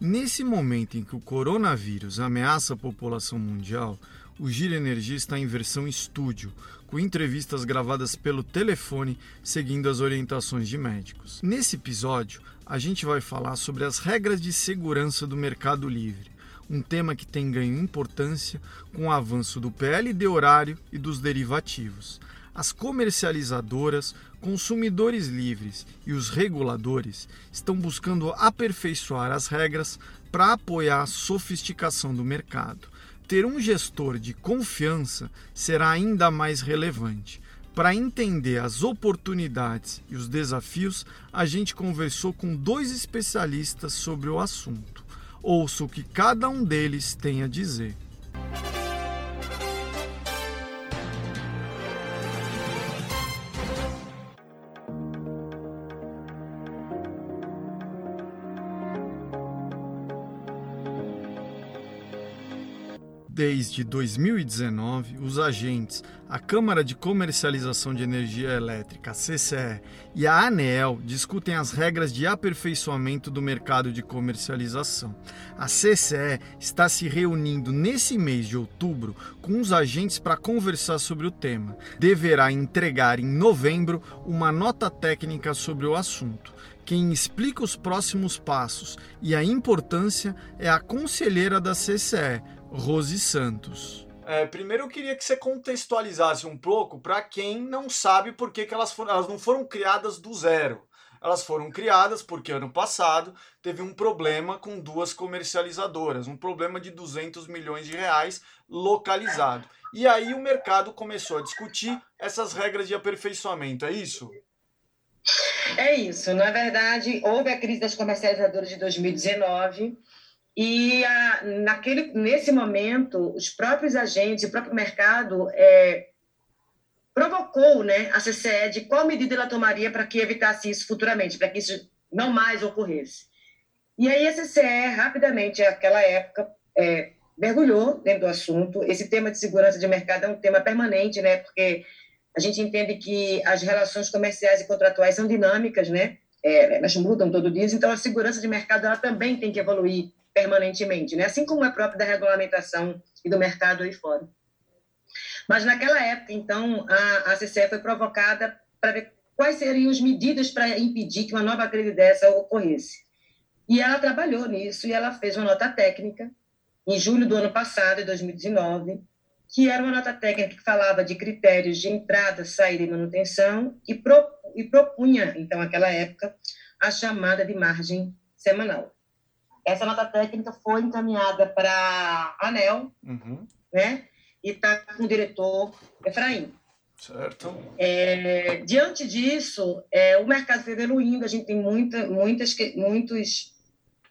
Nesse momento em que o coronavírus ameaça a população mundial, o Giro Energia está em versão estúdio, com entrevistas gravadas pelo telefone, seguindo as orientações de médicos. Nesse episódio, a gente vai falar sobre as regras de segurança do mercado livre um tema que tem ganho importância com o avanço do PLD horário e dos derivativos. As comercializadoras, consumidores livres e os reguladores estão buscando aperfeiçoar as regras para apoiar a sofisticação do mercado. Ter um gestor de confiança será ainda mais relevante. Para entender as oportunidades e os desafios, a gente conversou com dois especialistas sobre o assunto. Ouça o que cada um deles tem a dizer. Desde 2019, os agentes, a Câmara de Comercialização de Energia Elétrica, CCE, e a ANEEL discutem as regras de aperfeiçoamento do mercado de comercialização. A CCE está se reunindo nesse mês de outubro com os agentes para conversar sobre o tema. Deverá entregar em novembro uma nota técnica sobre o assunto. Quem explica os próximos passos e a importância é a conselheira da CCE, Rose Santos. É, primeiro eu queria que você contextualizasse um pouco para quem não sabe por que, que elas, foram, elas não foram criadas do zero. Elas foram criadas porque ano passado teve um problema com duas comercializadoras, um problema de 200 milhões de reais localizado. E aí o mercado começou a discutir essas regras de aperfeiçoamento, é isso? É isso. Na verdade, houve a crise das comercializadoras de 2019 e a, naquele, nesse momento, os próprios agentes, o próprio mercado é, provocou né, a CCE de qual medida ela tomaria para que evitasse isso futuramente, para que isso não mais ocorresse. E aí a CCE, rapidamente, naquela época, é, mergulhou dentro do assunto. Esse tema de segurança de mercado é um tema permanente, né, porque a gente entende que as relações comerciais e contratuais são dinâmicas, né, é, elas mudam todo dia, então a segurança de mercado ela também tem que evoluir permanentemente, né? assim como é próprio da regulamentação e do mercado aí fora. Mas naquela época, então, a, a CCE foi provocada para ver quais seriam as medidas para impedir que uma nova crise dessa ocorresse. E ela trabalhou nisso e ela fez uma nota técnica em julho do ano passado, 2019, que era uma nota técnica que falava de critérios de entrada, saída e manutenção e, pro, e propunha, então, naquela época, a chamada de margem semanal. Essa nota técnica foi encaminhada para a ANEL, uhum. né? E está com o diretor Efraim. Certo. É, diante disso, é, o mercado foi evoluindo, a gente tem muita, muitas, muitos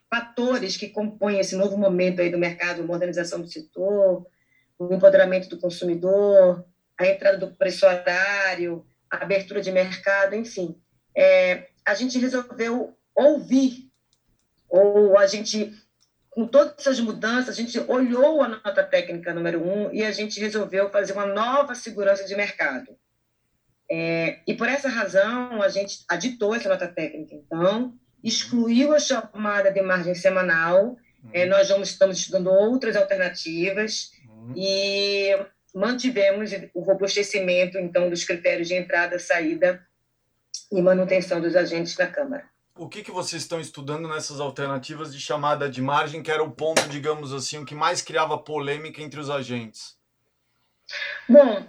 fatores que compõem esse novo momento aí do mercado, modernização do setor, o empoderamento do consumidor, a entrada do preço horário, a abertura de mercado, enfim. É, a gente resolveu ouvir ou a gente, com todas essas mudanças, a gente olhou a nota técnica número um e a gente resolveu fazer uma nova segurança de mercado. É, e por essa razão, a gente aditou essa nota técnica, então, excluiu a chamada de margem semanal, uhum. é, nós vamos, estamos estudando outras alternativas uhum. e mantivemos o robustecimento, então, dos critérios de entrada, saída e manutenção dos agentes da Câmara o que, que vocês estão estudando nessas alternativas de chamada de margem, que era o ponto, digamos assim, o que mais criava polêmica entre os agentes? Bom,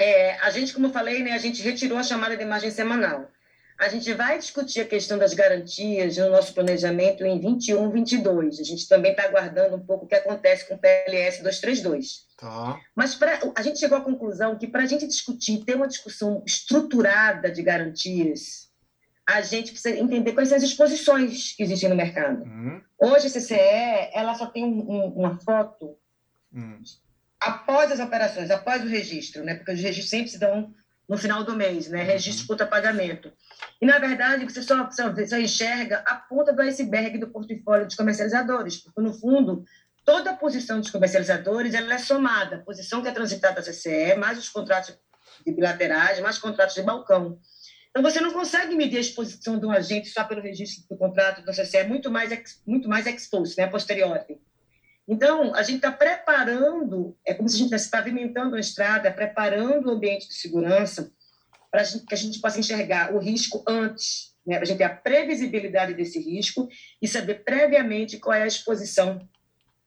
é, a gente, como eu falei, né, a gente retirou a chamada de margem semanal. A gente vai discutir a questão das garantias no nosso planejamento em 21, 22. A gente também está aguardando um pouco o que acontece com o PLS 232. Tá. Mas pra, a gente chegou à conclusão que para a gente discutir, ter uma discussão estruturada de garantias, a gente precisa entender quais são as exposições que existem no mercado. Uhum. Hoje, a CCE ela só tem um, um, uma foto hum. após as operações, após o registro, né? Porque os registros sempre se dão no final do mês, né? Registro uhum. contra pagamento. E, na verdade, você só, só, só enxerga a ponta do iceberg do portfólio dos comercializadores, porque, no fundo, toda a posição dos comercializadores ela é somada, a posição que é transitada da CCE, mais os contratos bilaterais, mais contratos de balcão. Então, você não consegue medir a exposição de um agente só pelo registro do contrato da CCE, é muito mais, muito mais exposto, né, posteriori. Então, a gente está preparando, é como se a gente estivesse pavimentando a estrada, preparando o ambiente de segurança para que a gente possa enxergar o risco antes, né, para a gente ter a previsibilidade desse risco e saber previamente qual é a exposição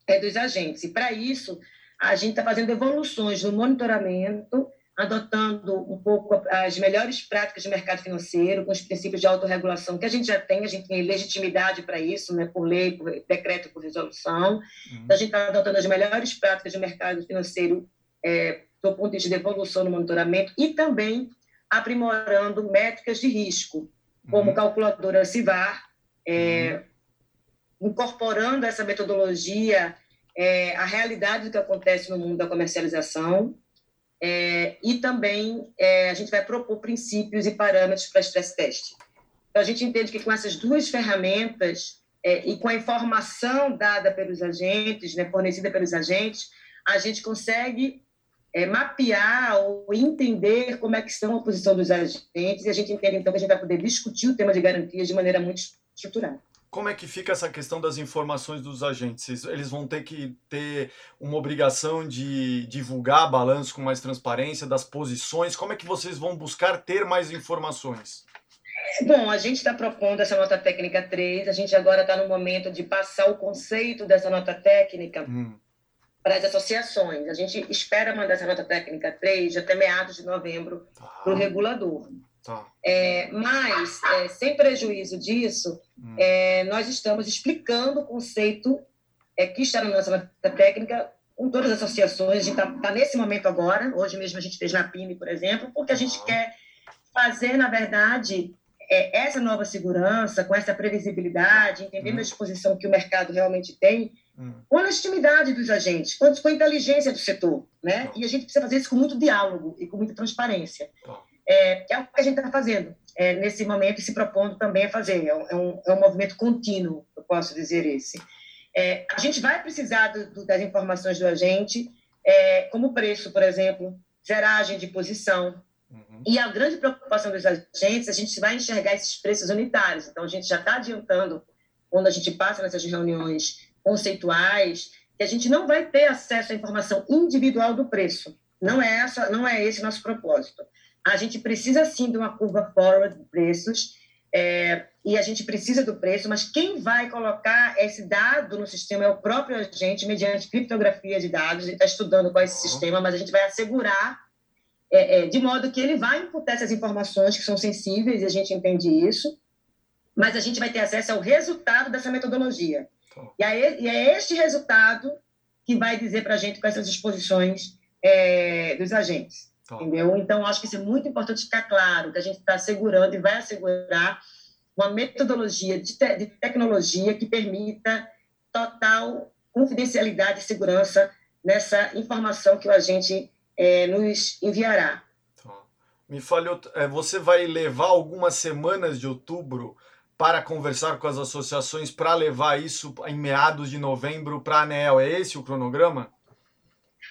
é, dos agentes. E, para isso, a gente está fazendo evoluções no monitoramento adotando um pouco as melhores práticas de mercado financeiro, com os princípios de autorregulação que a gente já tem, a gente tem legitimidade para isso, né, por lei, por decreto, por resolução. Uhum. Então, a gente está adotando as melhores práticas de mercado financeiro é, do ponto de vista de evolução no monitoramento e também aprimorando métricas de risco, como uhum. calculadora CIVAR, é, uhum. incorporando essa metodologia é, à realidade do que acontece no mundo da comercialização, é, e também é, a gente vai propor princípios e parâmetros para stress test. Então, a gente entende que com essas duas ferramentas é, e com a informação dada pelos agentes, né, fornecida pelos agentes, a gente consegue é, mapear ou entender como é que estão a posição dos agentes e a gente entende, então, que a gente vai poder discutir o tema de garantias de maneira muito estruturada. Como é que fica essa questão das informações dos agentes? Eles vão ter que ter uma obrigação de divulgar balanço com mais transparência das posições? Como é que vocês vão buscar ter mais informações? Bom, a gente está propondo essa nota técnica 3, a gente agora está no momento de passar o conceito dessa nota técnica hum. para as associações. A gente espera mandar essa nota técnica 3 até meados de novembro para o regulador. Tá. É, mas, é, sem prejuízo disso, hum. é, nós estamos explicando o conceito é, que está na nossa técnica com todas as associações. A gente está tá nesse momento agora, hoje mesmo a gente fez na PIME, por exemplo, porque a gente quer fazer, na verdade, é, essa nova segurança, com essa previsibilidade, entendendo hum. a exposição que o mercado realmente tem, hum. com a legitimidade dos agentes, com a inteligência do setor. Né? Tá. E a gente precisa fazer isso com muito diálogo e com muita transparência. Tá é, é o que a gente está fazendo é, nesse momento e se propondo também a fazer. É um, é um movimento contínuo, eu posso dizer esse. É, a gente vai precisar do, do, das informações do agente, é, como preço, por exemplo, zeragem de posição. Uhum. E a grande preocupação dos agentes, a gente vai enxergar esses preços unitários. Então, a gente já está adiantando, quando a gente passa nessas reuniões conceituais, que a gente não vai ter acesso à informação individual do preço. Não é, essa, não é esse nosso propósito a gente precisa sim de uma curva forward de preços é, e a gente precisa do preço, mas quem vai colocar esse dado no sistema é o próprio agente, mediante criptografia de dados. A gente está estudando qual é esse uhum. sistema, mas a gente vai assegurar é, é, de modo que ele vai imputar essas informações que são sensíveis, e a gente entende isso, mas a gente vai ter acesso ao resultado dessa metodologia. Uhum. E, é, e é este resultado que vai dizer para a gente quais são as exposições é, dos agentes. Entendeu? Então, acho que isso é muito importante ficar claro, que a gente está assegurando e vai assegurar uma metodologia de, te de tecnologia que permita total confidencialidade e segurança nessa informação que o agente é, nos enviará. Me falhou, é, você vai levar algumas semanas de outubro para conversar com as associações para levar isso em meados de novembro para a ANEL. É esse o cronograma?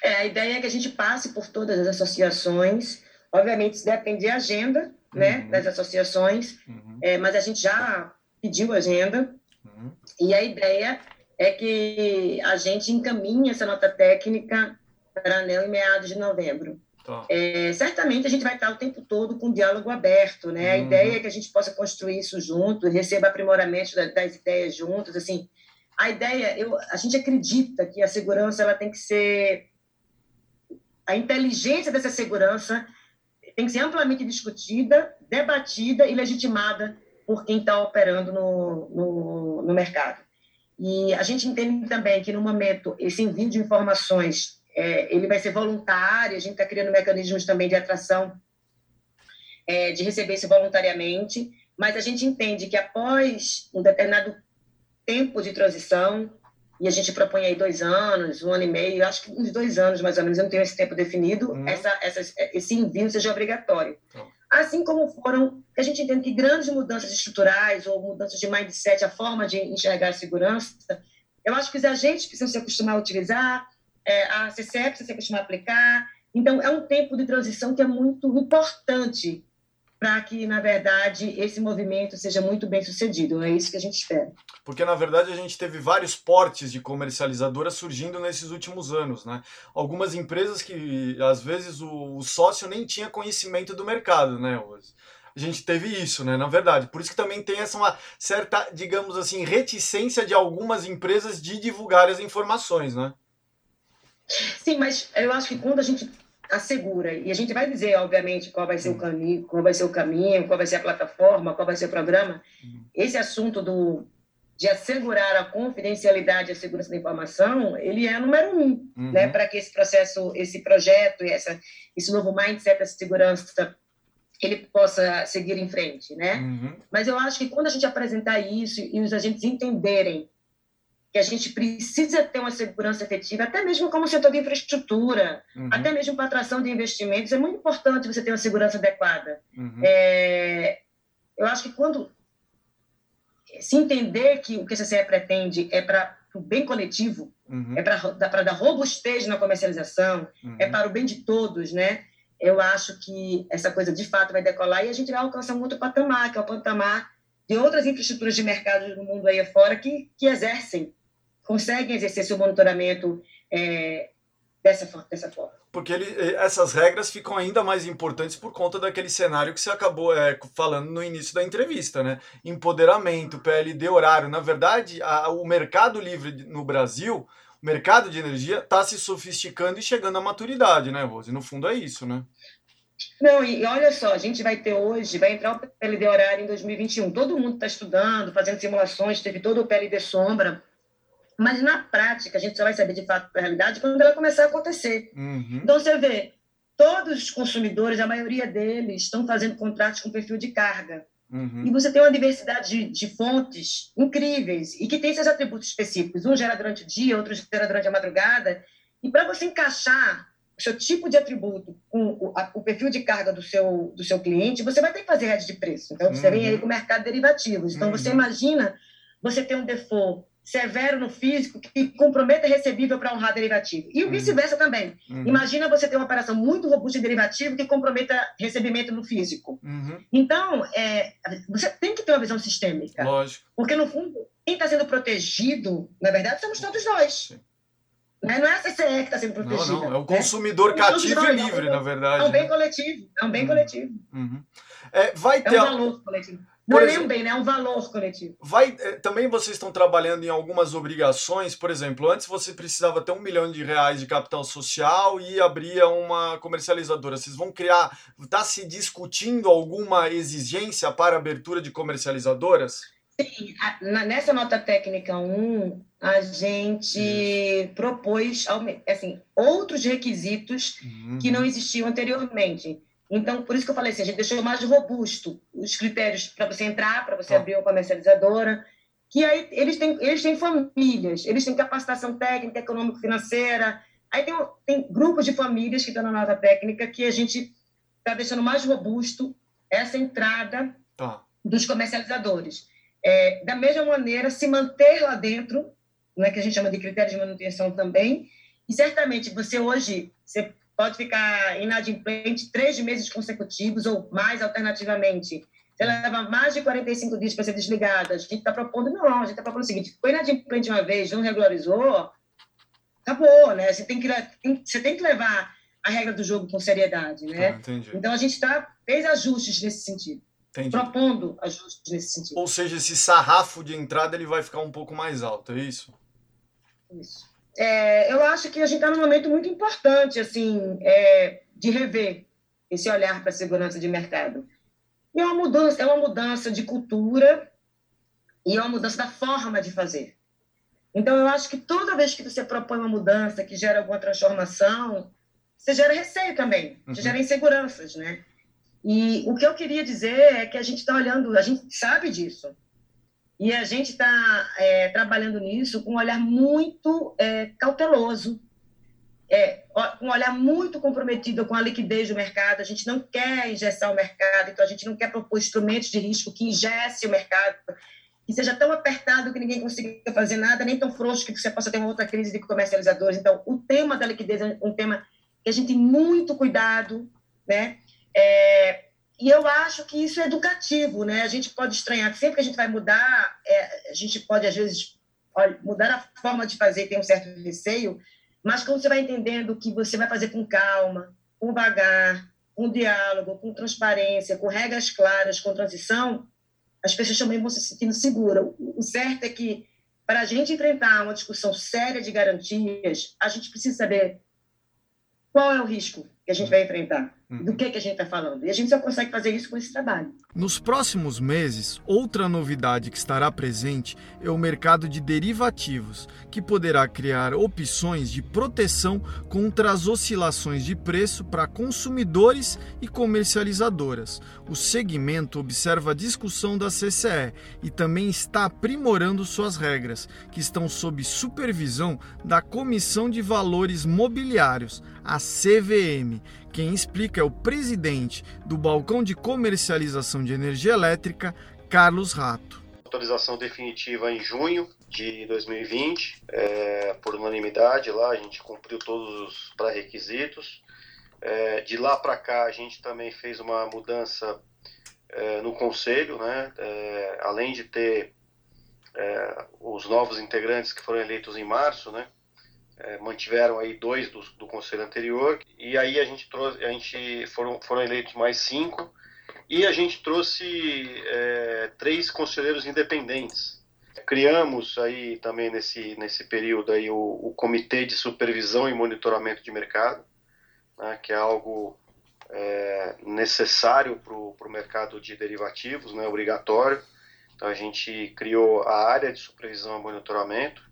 É, a ideia é que a gente passe por todas as associações. Obviamente, isso depende de agenda né, uhum. das associações, uhum. é, mas a gente já pediu agenda. Uhum. E a ideia é que a gente encaminhe essa nota técnica para a ANEL em meados de novembro. Tá. É, certamente a gente vai estar o tempo todo com diálogo aberto, né? A uhum. ideia é que a gente possa construir isso junto, receba aprimoramento das ideias juntos, assim. A ideia, eu, a gente acredita que a segurança ela tem que ser a inteligência dessa segurança tem que ser amplamente discutida, debatida e legitimada por quem está operando no, no, no, mercado. E a gente entende também que, no momento, esse envio de informações é, ele vai ser voluntário, a gente está criando mecanismos também de atração é, de receber isso voluntariamente, mas a gente entende que após um determinado tempo de transição, e a gente propõe aí dois anos, um ano e meio, acho que uns dois anos mais ou menos, eu não tenho esse tempo definido, uhum. essa, essa, esse envio seja obrigatório. Então. Assim como foram, a gente entende que grandes mudanças estruturais ou mudanças de mindset, a forma de enxergar a segurança, eu acho que os agentes precisam se acostumar a utilizar, é, a CCE precisa se acostumar a aplicar. Então, é um tempo de transição que é muito importante para que, na verdade, esse movimento seja muito bem sucedido. É isso que a gente espera. Porque, na verdade, a gente teve vários portes de comercializadoras surgindo nesses últimos anos. Né? Algumas empresas que, às vezes, o, o sócio nem tinha conhecimento do mercado. Né, a gente teve isso, né? Na verdade. Por isso que também tem essa uma certa, digamos assim, reticência de algumas empresas de divulgar as informações, né? Sim, mas eu acho que quando a gente assegura. E a gente vai dizer, obviamente, qual vai ser o caminho, qual vai ser o caminho, qual vai ser a plataforma, qual vai ser o programa. Hum. Esse assunto do de assegurar a confidencialidade e a segurança da informação, ele é número um, uhum. né, para que esse processo, esse projeto e essa, esse novo mindset da segurança ele possa seguir em frente, né? Uhum. Mas eu acho que quando a gente apresentar isso e os agentes entenderem que a gente precisa ter uma segurança efetiva, até mesmo como setor de infraestrutura, uhum. até mesmo para atração de investimentos, é muito importante você ter uma segurança adequada. Uhum. É, eu acho que quando se entender que o que a CCE pretende é para o bem coletivo, uhum. é para dar robustez na comercialização, é uhum. para o bem de todos, né? Eu acho que essa coisa de fato vai decolar e a gente vai alcançar um outro patamar, que é o patamar de outras infraestruturas de mercado no mundo aí fora que, que exercem conseguem exercer seu monitoramento é, dessa, dessa forma. Porque ele, eh, essas regras ficam ainda mais importantes por conta daquele cenário que você acabou é, falando no início da entrevista, né? Empoderamento, PLD, horário. Na verdade, a, o mercado livre no Brasil, o mercado de energia, está se sofisticando e chegando à maturidade, né, Rose? No fundo é isso, né? Não, e olha só, a gente vai ter hoje, vai entrar o PLD horário em 2021. Todo mundo está estudando, fazendo simulações, teve todo o PLD sombra. Mas na prática, a gente só vai saber de fato a realidade quando ela começar a acontecer. Uhum. Então você vê, todos os consumidores, a maioria deles, estão fazendo contratos com perfil de carga. Uhum. E você tem uma diversidade de, de, fontes incríveis e que tem seus atributos específicos. Um gera durante o dia, outro gera durante a madrugada. E para você encaixar o seu tipo de atributo com o, a, o, perfil de carga do seu, do seu cliente, você vai ter que fazer rede de preço. Então, você uhum. vem aí com o mercado de derivativos. Então, você uhum. imagina você ter um default severo no físico que comprometa recebível para honrar derivativo. E uhum. vice-versa também. Uhum. Imagina você ter uma operação muito robusta de derivativo que comprometa recebimento no físico. Uhum. Então, é, você tem que ter uma visão sistêmica. Lógico. Porque, no fundo, quem está sendo protegido, na verdade, somos todos nós. Né? Não é a CCE que está sendo protegida. Não, não, é o consumidor né? cativo e livre, é na verdade. É um bem né? coletivo. É um bem uhum. coletivo. Uhum. É, vai ter... é um valor coletivo. Não exemplo, é um bem, né? É um valor coletivo. Vai, eh, também vocês estão trabalhando em algumas obrigações, por exemplo, antes você precisava ter um milhão de reais de capital social e abria uma comercializadora. Vocês vão criar, está se discutindo alguma exigência para abertura de comercializadoras? Sim, nessa nota técnica 1, a gente propôs assim, outros requisitos uhum. que não existiam anteriormente. Então, por isso que eu falei assim, a gente deixou mais robusto os critérios para você entrar, para você ah. abrir uma comercializadora, que aí eles têm, eles têm famílias, eles têm capacitação técnica, econômico-financeira, aí tem, tem grupos de famílias que estão na nota técnica que a gente está deixando mais robusto essa entrada tá. dos comercializadores. É, da mesma maneira, se manter lá dentro, né, que a gente chama de critérios de manutenção também, e certamente você hoje, você pode ficar inadimplente três meses consecutivos ou mais alternativamente. Se ela leva mais de 45 dias para ser desligada, a gente está propondo, não, a gente está propondo o seguinte, ficou inadimplente uma vez, não regularizou, acabou, né? Você tem que, você tem que levar a regra do jogo com seriedade, né? Ah, então, a gente está, fez ajustes nesse sentido. Entendi. Propondo ajustes nesse sentido. Ou seja, esse sarrafo de entrada ele vai ficar um pouco mais alto, é isso? Isso é, eu acho que a gente está num momento muito importante, assim, é, de rever esse olhar para a segurança de mercado. E é uma mudança, é uma mudança de cultura e é uma mudança da forma de fazer. Então, eu acho que toda vez que você propõe uma mudança que gera alguma transformação, você gera receio também, você uhum. gera inseguranças, né? E o que eu queria dizer é que a gente está olhando, a gente sabe disso. E a gente está é, trabalhando nisso com um olhar muito é, cauteloso, é, um olhar muito comprometido com a liquidez do mercado. A gente não quer engessar o mercado, então a gente não quer propor instrumentos de risco que ingesse o mercado, que seja tão apertado que ninguém consiga fazer nada, nem tão frouxo que você possa ter uma outra crise de comercializadores. Então, o tema da liquidez é um tema que a gente tem muito cuidado, né? É, e eu acho que isso é educativo, né? A gente pode estranhar que sempre que a gente vai mudar, é, a gente pode, às vezes, mudar a forma de fazer, tem um certo receio, mas quando você vai entendendo que você vai fazer com calma, com vagar, com diálogo, com transparência, com regras claras, com transição, as pessoas também vão se sentindo seguras. O certo é que, para a gente enfrentar uma discussão séria de garantias, a gente precisa saber qual é o risco que a gente vai enfrentar, do que, que a gente está falando. E a gente só consegue fazer isso com esse trabalho. Nos próximos meses, outra novidade que estará presente é o mercado de derivativos, que poderá criar opções de proteção contra as oscilações de preço para consumidores e comercializadoras. O segmento observa a discussão da CCE e também está aprimorando suas regras, que estão sob supervisão da Comissão de Valores Mobiliários, a CVM quem explica é o presidente do balcão de comercialização de energia elétrica, Carlos Rato. Autorização definitiva em junho de 2020, é, por unanimidade lá, a gente cumpriu todos os pré-requisitos. É, de lá para cá, a gente também fez uma mudança é, no conselho, né? É, além de ter é, os novos integrantes que foram eleitos em março, né? É, mantiveram aí dois do, do, conselho anterior e aí a gente trouxe, a gente foram, foram eleitos mais cinco e a gente trouxe é, três conselheiros independentes. Criamos aí também nesse nesse período aí o, o comitê de supervisão e monitoramento de mercado, né, que é algo é, necessário para o mercado de derivativos, né, obrigatório. Então a gente criou a área de supervisão e monitoramento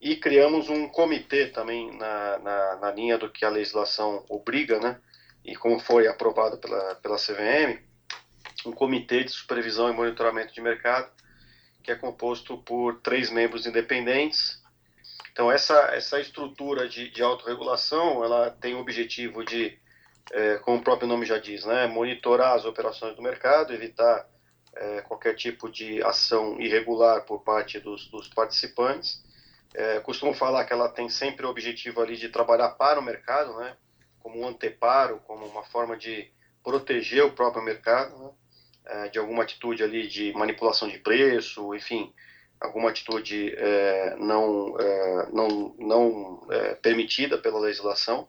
e criamos um comitê também na, na, na, linha do que a legislação obriga, né? E como foi aprovado pela, pela CVM, um comitê de supervisão e monitoramento de mercado, que é composto por três membros independentes. Então, essa, essa estrutura de, de autorregulação, ela tem o objetivo de, é, como o próprio nome já diz, né? Monitorar as operações do mercado, evitar é, qualquer tipo de ação irregular por parte dos, dos participantes é, costumo falar que ela tem sempre o objetivo ali de trabalhar para o mercado, né? Como um anteparo, como uma forma de proteger o próprio mercado, né? é, de alguma atitude ali de manipulação de preço, enfim, alguma atitude é, não, é, não, não é, permitida pela legislação.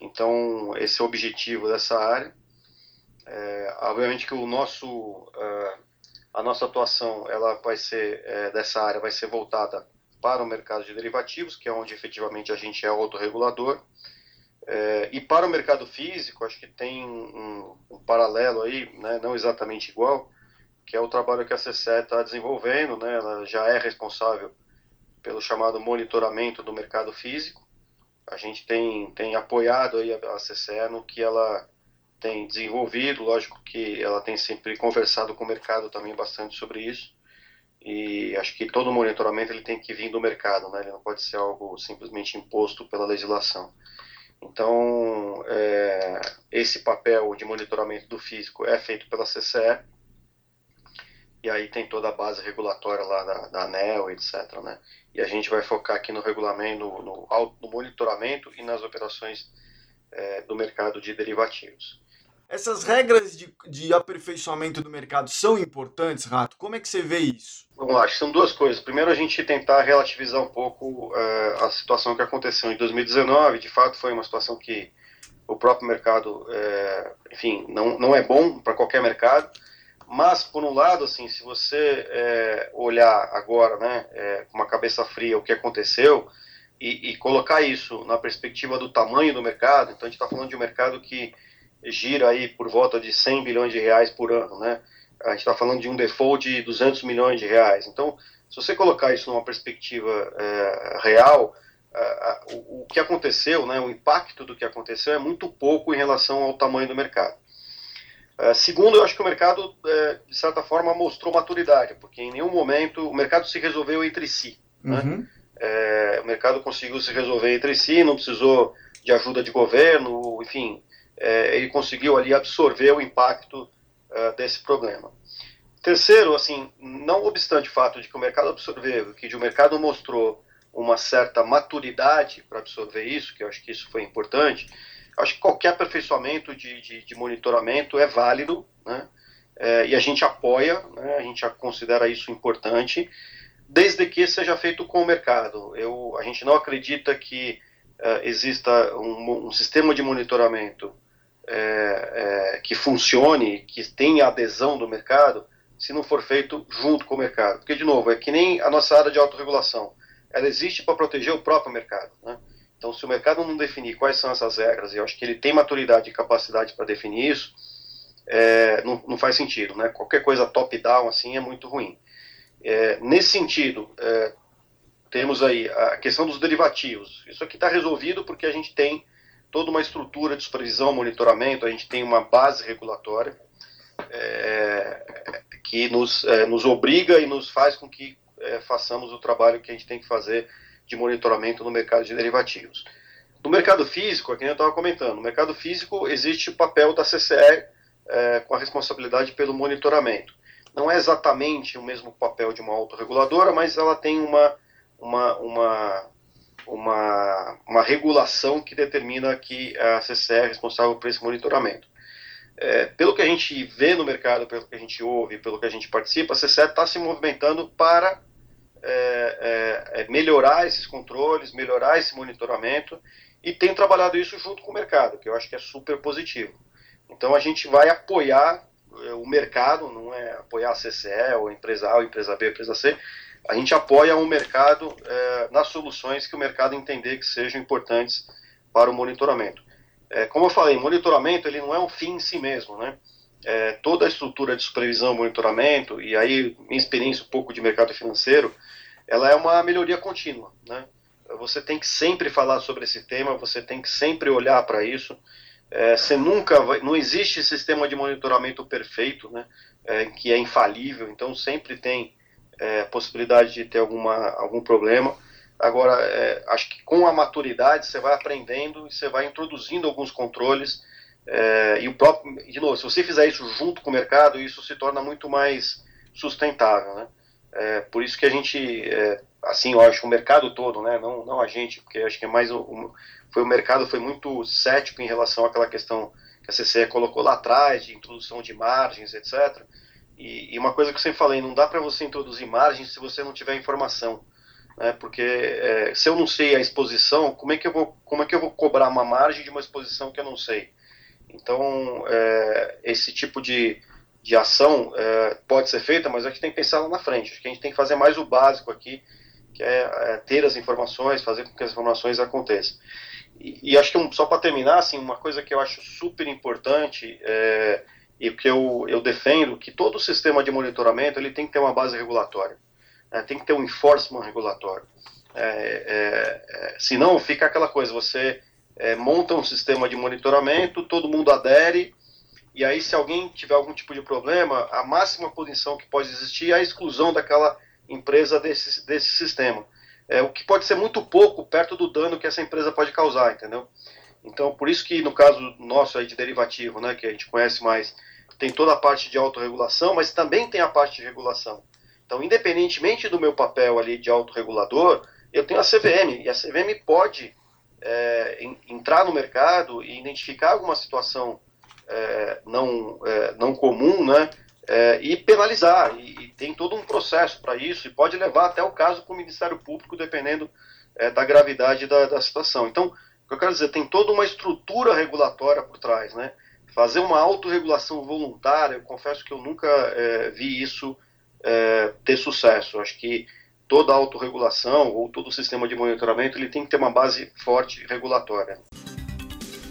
Então, esse é o objetivo dessa área. É, obviamente que o nosso, a nossa atuação ela vai ser, dessa área vai ser voltada para o mercado de derivativos, que é onde efetivamente a gente é autorregulador. É, e para o mercado físico, acho que tem um, um paralelo aí, né, não exatamente igual, que é o trabalho que a CCE está desenvolvendo. Né, ela já é responsável pelo chamado monitoramento do mercado físico. A gente tem, tem apoiado aí a, a CCE no que ela tem desenvolvido, lógico que ela tem sempre conversado com o mercado também bastante sobre isso e acho que todo monitoramento ele tem que vir do mercado, né? Ele não pode ser algo simplesmente imposto pela legislação. Então, é, esse papel de monitoramento do físico é feito pela CCE, e aí tem toda a base regulatória lá da, da ANEL, etc. Né? E a gente vai focar aqui no regulamento, no, no, no monitoramento e nas operações é, do mercado de derivativos. Essas regras de, de aperfeiçoamento do mercado são importantes, Rato? Como é que você vê isso? Vamos lá, acho que são duas coisas. Primeiro, a gente tentar relativizar um pouco uh, a situação que aconteceu em 2019. De fato, foi uma situação que o próprio mercado, uh, enfim, não, não é bom para qualquer mercado. Mas, por um lado, assim, se você uh, olhar agora, né, com uma cabeça fria, o que aconteceu e, e colocar isso na perspectiva do tamanho do mercado, então a gente está falando de um mercado que gira aí por volta de 100 bilhões de reais por ano, né? A gente está falando de um default de 200 milhões de reais. Então, se você colocar isso numa perspectiva é, real, é, o, o, que aconteceu, né, o impacto do que aconteceu é muito pouco em relação ao tamanho do mercado. Uh, segundo, eu acho que o mercado, uh, de certa forma, mostrou maturidade, porque em nenhum momento o mercado se resolveu entre si. Né? Uhum. Né? É, o mercado conseguiu se resolver entre si, não precisou de ajuda de governo, enfim, é, ele conseguiu ali absorver o impacto uh, desse problema. Terceiro, assim, não obstante o fato de que o mercado absorveu, que o mercado mostrou uma certa maturidade para absorver isso, que eu acho que isso foi importante, acho que qualquer aperfeiçoamento de, de, de monitoramento é válido, né? É, e a gente apoia, né? a gente considera isso importante, desde que seja feito com o mercado. Eu, a gente não acredita que uh, exista um, um, sistema de monitoramento é, é, que funcione, que tenha adesão do mercado, se não for feito junto com o mercado. Porque, de novo, é que nem a nossa área de autorregulação. Ela existe para proteger o próprio mercado. Né? Então, se o mercado não definir quais são essas regras, e eu acho que ele tem maturidade e capacidade para definir isso, é, não, não, faz sentido. Né? Qualquer coisa top-down assim é muito ruim. É, nesse sentido, é, temos aí a questão dos derivativos. Isso aqui está resolvido porque a gente tem toda uma estrutura de supervisão, monitoramento, a gente tem uma base regulatória é, que nos, é, nos obriga e nos faz com que é, façamos o trabalho que a gente tem que fazer de monitoramento no mercado de derivativos. No mercado físico, aqui eu estava comentando, no mercado físico existe o papel da CCE é, com a responsabilidade pelo monitoramento. Não é exatamente o mesmo papel de uma autorreguladora, mas ela tem uma, uma, uma, uma, uma regulação que determina que a CCE é responsável por esse monitoramento. É, pelo que a gente vê no mercado, pelo que a gente ouve, pelo que a gente participa, a CCE está se movimentando para é, é, é, melhorar esses controles, melhorar esse monitoramento e tem trabalhado isso junto com o mercado, que eu acho que é super positivo. Então a gente vai apoiar é, o mercado, não é apoiar a CCE, ou a empresa A, ou a empresa B, a empresa C, a gente apoia o mercado é, nas soluções que o mercado entender que sejam importantes para o monitoramento. É, como eu falei, monitoramento ele não é um fim em si mesmo, né? É, toda a estrutura de supervisão, monitoramento, e aí minha experiência um pouco de mercado financeiro, ela é uma melhoria contínua, né? Você tem que sempre falar sobre esse tema, você tem que sempre olhar para isso. É, você nunca vai, não existe sistema de monitoramento perfeito, né? É, que é infalível, então sempre tem é, possibilidade de ter alguma, algum problema. Agora, é, acho que com a maturidade você vai aprendendo e você vai introduzindo alguns controles. É, e o próprio, de novo, se você fizer isso junto com o mercado, isso se torna muito mais sustentável, né? É, por isso que a gente, é, assim, eu acho o mercado todo, né? Não, não a gente, porque acho que é mais o, foi o mercado foi muito cético em relação àquela questão que a CCE colocou lá atrás de introdução de margens, etc. E, e uma coisa que eu sempre falei, não dá para você introduzir margens se você não tiver informação. Né? Porque é, se eu não sei a exposição, como é, que eu vou, como é que eu vou cobrar uma margem de uma exposição que eu não sei? Então, é, esse tipo de, de ação é, pode ser feita, mas a gente tem que pensar lá na frente. Acho que a gente tem que fazer mais o básico aqui, que é, é ter as informações, fazer com que as informações aconteçam. E, e acho que, só para terminar, assim, uma coisa que eu acho super importante é, e que eu, eu defendo que todo sistema de monitoramento ele tem que ter uma base regulatória, né? tem que ter um enforcement regulatório. É, é, é, senão fica aquela coisa, você é, monta um sistema de monitoramento, todo mundo adere, e aí se alguém tiver algum tipo de problema, a máxima punição que pode existir é a exclusão daquela empresa desse, desse sistema. É, o que pode ser muito pouco perto do dano que essa empresa pode causar, entendeu? Então, por isso que no caso nosso aí de derivativo, né, que a gente conhece mais, tem toda a parte de autorregulação, mas também tem a parte de regulação. Então, independentemente do meu papel ali de autorregulador, eu tenho a CVM, e a CVM pode é, entrar no mercado e identificar alguma situação é, não, é, não comum, né, é, e penalizar, e, e, tem todo um processo para isso, e pode levar até o caso para o Ministério Público, dependendo é, da gravidade da, da situação. Então, o que eu quero dizer, tem toda uma estrutura regulatória por trás, né, Fazer uma autorregulação voluntária, eu confesso que eu nunca é, vi isso é, ter sucesso. Acho que toda autorregulação ou todo sistema de monitoramento ele tem que ter uma base forte regulatória.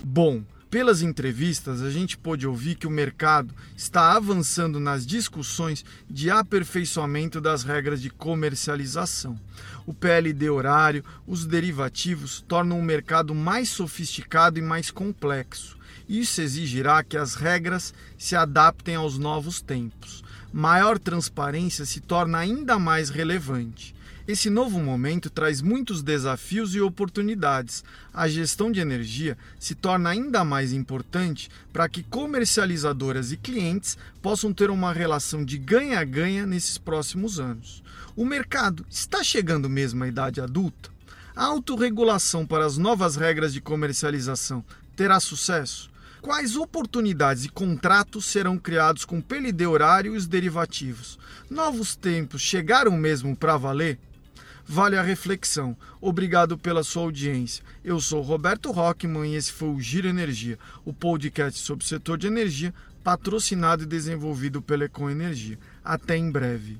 Bom, pelas entrevistas, a gente pôde ouvir que o mercado está avançando nas discussões de aperfeiçoamento das regras de comercialização. O PLD horário, os derivativos tornam o mercado mais sofisticado e mais complexo Isso exigirá que as regras se adaptem aos novos tempos. Maior transparência se torna ainda mais relevante. Esse novo momento traz muitos desafios e oportunidades. A gestão de energia se torna ainda mais importante para que comercializadoras e clientes possam ter uma relação de ganha-ganha nesses próximos anos. O mercado está chegando mesmo à idade adulta? A autorregulação para as novas regras de comercialização terá sucesso? Quais oportunidades e contratos serão criados com PLD horário e os derivativos? Novos tempos chegaram mesmo para valer? Vale a reflexão. Obrigado pela sua audiência. Eu sou Roberto Rockman e esse foi o Giro Energia, o podcast sobre o setor de energia, patrocinado e desenvolvido pela Econ Energia. Até em breve.